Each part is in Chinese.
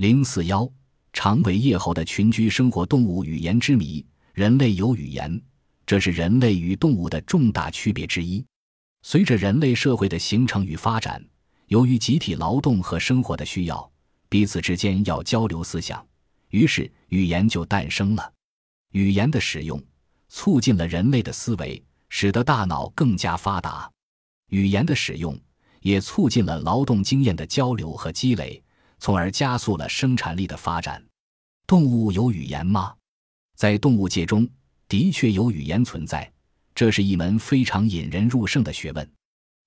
零四幺，长尾叶猴的群居生活动物语言之谜。人类有语言，这是人类与动物的重大区别之一。随着人类社会的形成与发展，由于集体劳动和生活的需要，彼此之间要交流思想，于是语言就诞生了。语言的使用促进了人类的思维，使得大脑更加发达。语言的使用也促进了劳动经验的交流和积累，从而加速了生产力的发展。动物有语言吗？在动物界中，的确有语言存在，这是一门非常引人入胜的学问。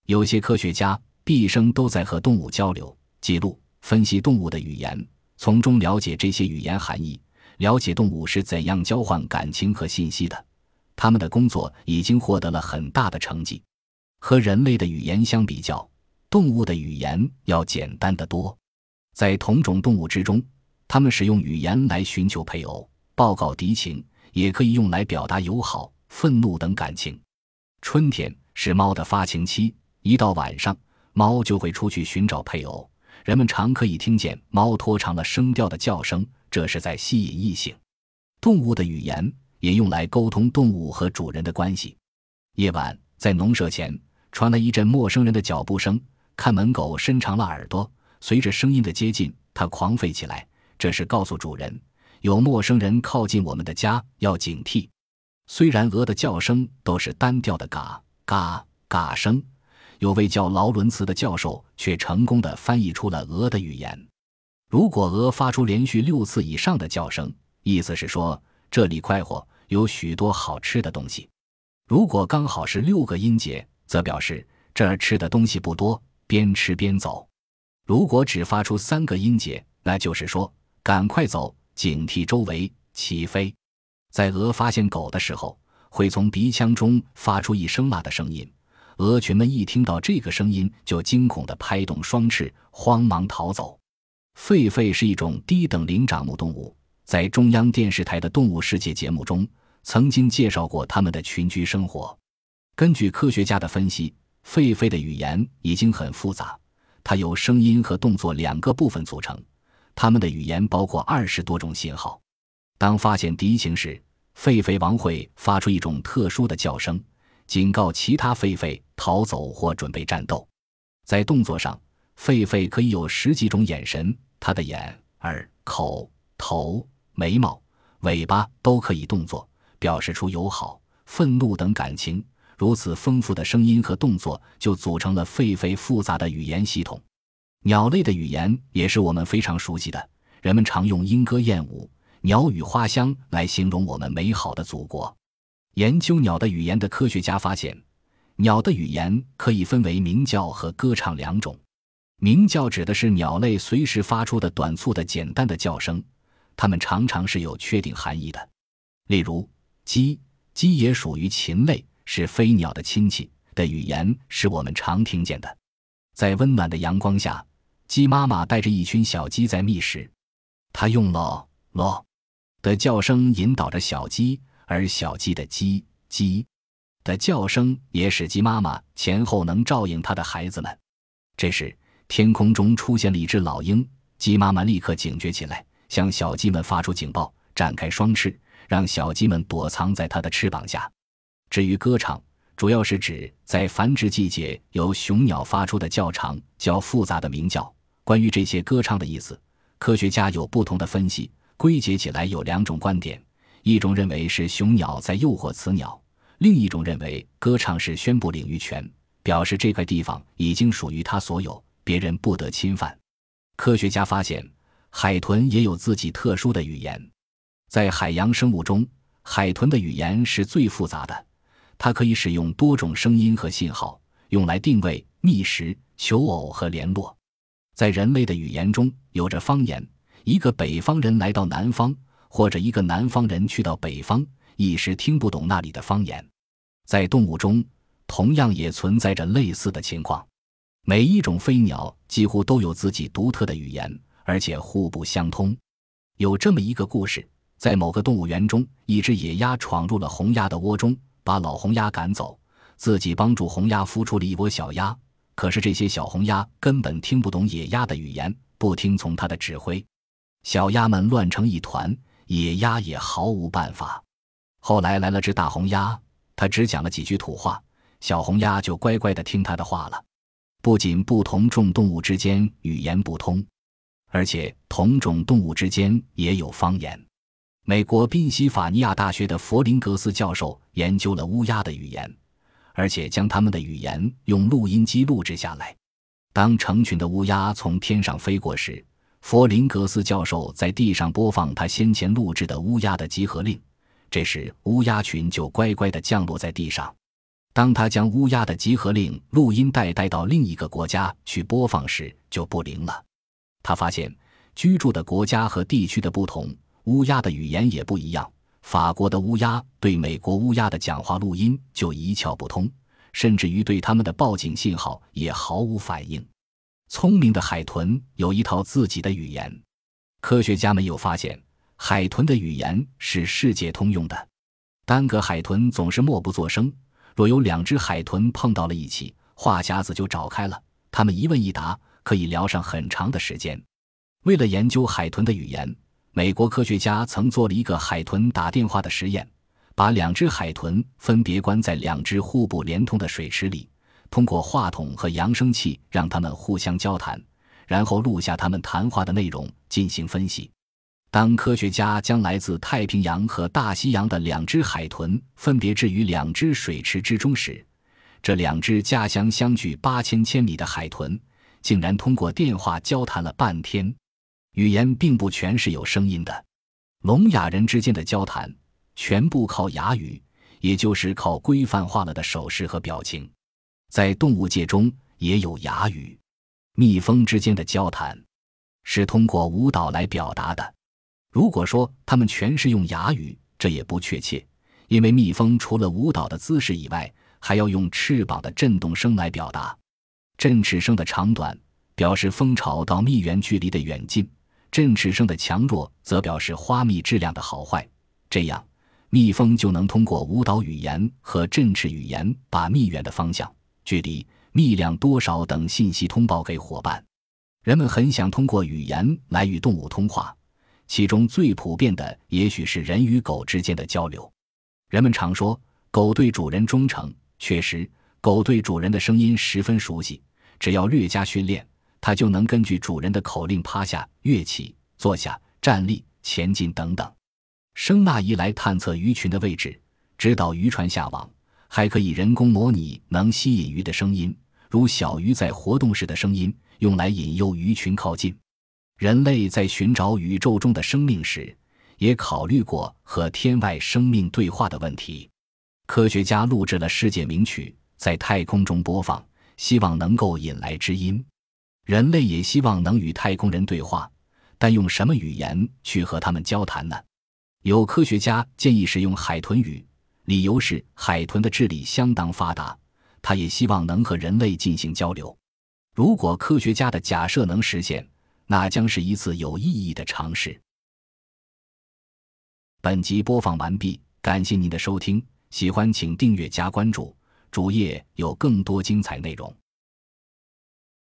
有些科学家毕生都在和动物交流、记录、分析动物的语言，从中了解这些语言含义，了解动物是怎样交换感情和信息的。他们的工作已经获得了很大的成绩。和人类的语言相比较，动物的语言要简单得多。在同种动物之中，它们使用语言来寻求配偶。报告敌情也可以用来表达友好、愤怒等感情。春天是猫的发情期，一到晚上，猫就会出去寻找配偶。人们常可以听见猫拖长了声调的叫声，这是在吸引异性。动物的语言也用来沟通动物和主人的关系。夜晚，在农舍前传来一阵陌生人的脚步声，看门狗伸长了耳朵，随着声音的接近，它狂吠起来，这是告诉主人。有陌生人靠近我们的家，要警惕。虽然鹅的叫声都是单调的嘎嘎嘎声，有位叫劳伦茨的教授却成功的翻译出了鹅的语言。如果鹅发出连续六次以上的叫声，意思是说这里快活，有许多好吃的东西；如果刚好是六个音节，则表示这儿吃的东西不多，边吃边走；如果只发出三个音节，那就是说赶快走。警惕周围，起飞。在鹅发现狗的时候，会从鼻腔中发出一声“啦”的声音。鹅群们一听到这个声音，就惊恐地拍动双翅，慌忙逃走。狒狒是一种低等灵长目动物，在中央电视台的动物世界节目中曾经介绍过它们的群居生活。根据科学家的分析，狒狒的语言已经很复杂，它由声音和动作两个部分组成。它们的语言包括二十多种信号。当发现敌情时，狒狒王会发出一种特殊的叫声，警告其他狒狒逃走或准备战斗。在动作上，狒狒可以有十几种眼神，它的眼、耳、口、头、眉毛、尾巴都可以动作，表示出友好、愤怒等感情。如此丰富的声音和动作，就组成了狒狒复杂的语言系统。鸟类的语言也是我们非常熟悉的，人们常用莺歌燕舞、鸟语花香来形容我们美好的祖国。研究鸟的语言的科学家发现，鸟的语言可以分为鸣叫和歌唱两种。鸣叫指的是鸟类随时发出的短促的简单的叫声，它们常常是有确定含义的。例如，鸡，鸡也属于禽类，是飞鸟的亲戚的语言是我们常听见的。在温暖的阳光下。鸡妈妈带着一群小鸡在觅食，它用咯“咯”的叫声引导着小鸡，而小鸡的“叽叽”的叫声也使鸡妈妈前后能照应它的孩子们。这时，天空中出现了一只老鹰，鸡妈妈立刻警觉起来，向小鸡们发出警报，展开双翅，让小鸡们躲藏在它的翅膀下。至于歌唱，主要是指在繁殖季节由雄鸟发出的较长、较复杂的鸣叫。关于这些歌唱的意思，科学家有不同的分析，归结起来有两种观点：一种认为是雄鸟在诱惑雌鸟，另一种认为歌唱是宣布领域权，表示这块地方已经属于它所有，别人不得侵犯。科学家发现，海豚也有自己特殊的语言，在海洋生物中，海豚的语言是最复杂的，它可以使用多种声音和信号，用来定位、觅食、求偶和联络。在人类的语言中，有着方言。一个北方人来到南方，或者一个南方人去到北方，一时听不懂那里的方言。在动物中，同样也存在着类似的情况。每一种飞鸟几乎都有自己独特的语言，而且互不相通。有这么一个故事：在某个动物园中，一只野鸭闯入了红鸭的窝中，把老红鸭赶走，自己帮助红鸭孵出了一窝小鸭。可是这些小红鸭根本听不懂野鸭的语言，不听从它的指挥。小鸭们乱成一团，野鸭也毫无办法。后来来了只大红鸭，它只讲了几句土话，小红鸭就乖乖的听它的话了。不仅不同种动物之间语言不通，而且同种动物之间也有方言。美国宾夕法尼亚大学的佛林格斯教授研究了乌鸦的语言，而且将他们的语言用录音机录制下来。当成群的乌鸦从天上飞过时，佛林格斯教授在地上播放他先前录制的乌鸦的集合令，这时乌鸦群就乖乖地降落在地上。当他将乌鸦的集合令录音带带到另一个国家去播放时，就不灵了。他发现居住的国家和地区的不同，乌鸦的语言也不一样。法国的乌鸦对美国乌鸦的讲话录音就一窍不通，甚至于对他们的报警信号也毫无反应。聪明的海豚有一套自己的语言。科学家们又发现，海豚的语言是世界通用的。单个海豚总是默不作声。若有两只海豚碰到了一起，话匣子就找开了。他们一问一答，可以聊上很长的时间。为了研究海豚的语言，美国科学家曾做了一个海豚打电话的实验：把两只海豚分别关在两只互不连通的水池里，通过话筒和扬声器让它们互相交谈，然后录下它们谈话的内容进行分析。当科学家将来自太平洋和大西洋的两只海豚分别置于两只水池之中时，这两只家乡相距八千千米的海豚竟然通过电话交谈了半天。语言并不全是有声音的，聋哑人之间的交谈全部靠哑语，也就是靠规范化了的手势和表情。在动物界中也有哑语，蜜蜂之间的交谈是通过舞蹈来表达的。如果说它们全是用哑语，这也不确切，因为蜜蜂除了舞蹈的姿势以外，还要用翅膀的震动声来表达。振翅声的长短表示蜂巢到蜜源距离的远近，振翅声的强弱则表示花蜜质量的好坏。这样，蜜蜂就能通过舞蹈语言和振翅语言，把蜜源的方向、距离、蜜量多少等信息通报给伙伴。人们很想通过语言来与动物通话。其中最普遍的，也许是人与狗之间的交流。人们常说狗对主人忠诚，确实，狗对主人的声音十分熟悉。只要略加训练，它就能根据主人的口令趴下、跃起、坐下、站立、前进等等。声呐仪来探测鱼群的位置，指导渔船下网，还可以人工模拟能吸引鱼的声音，如小鱼在活动时的声音，用来引诱鱼群靠近。人类在寻找宇宙中的生命时，也考虑过和天外生命对话的问题。科学家录制了世界名曲，在太空中播放，希望能够引来知音。人类也希望能与太空人对话，但用什么语言去和他们交谈呢？有科学家建议使用海豚语，理由是海豚的智力相当发达，它也希望能和人类进行交流。如果科学家的假设能实现，那将是一次有意义的尝试。本集播放完毕，感谢您的收听，喜欢请订阅加关注，主页有更多精彩内容。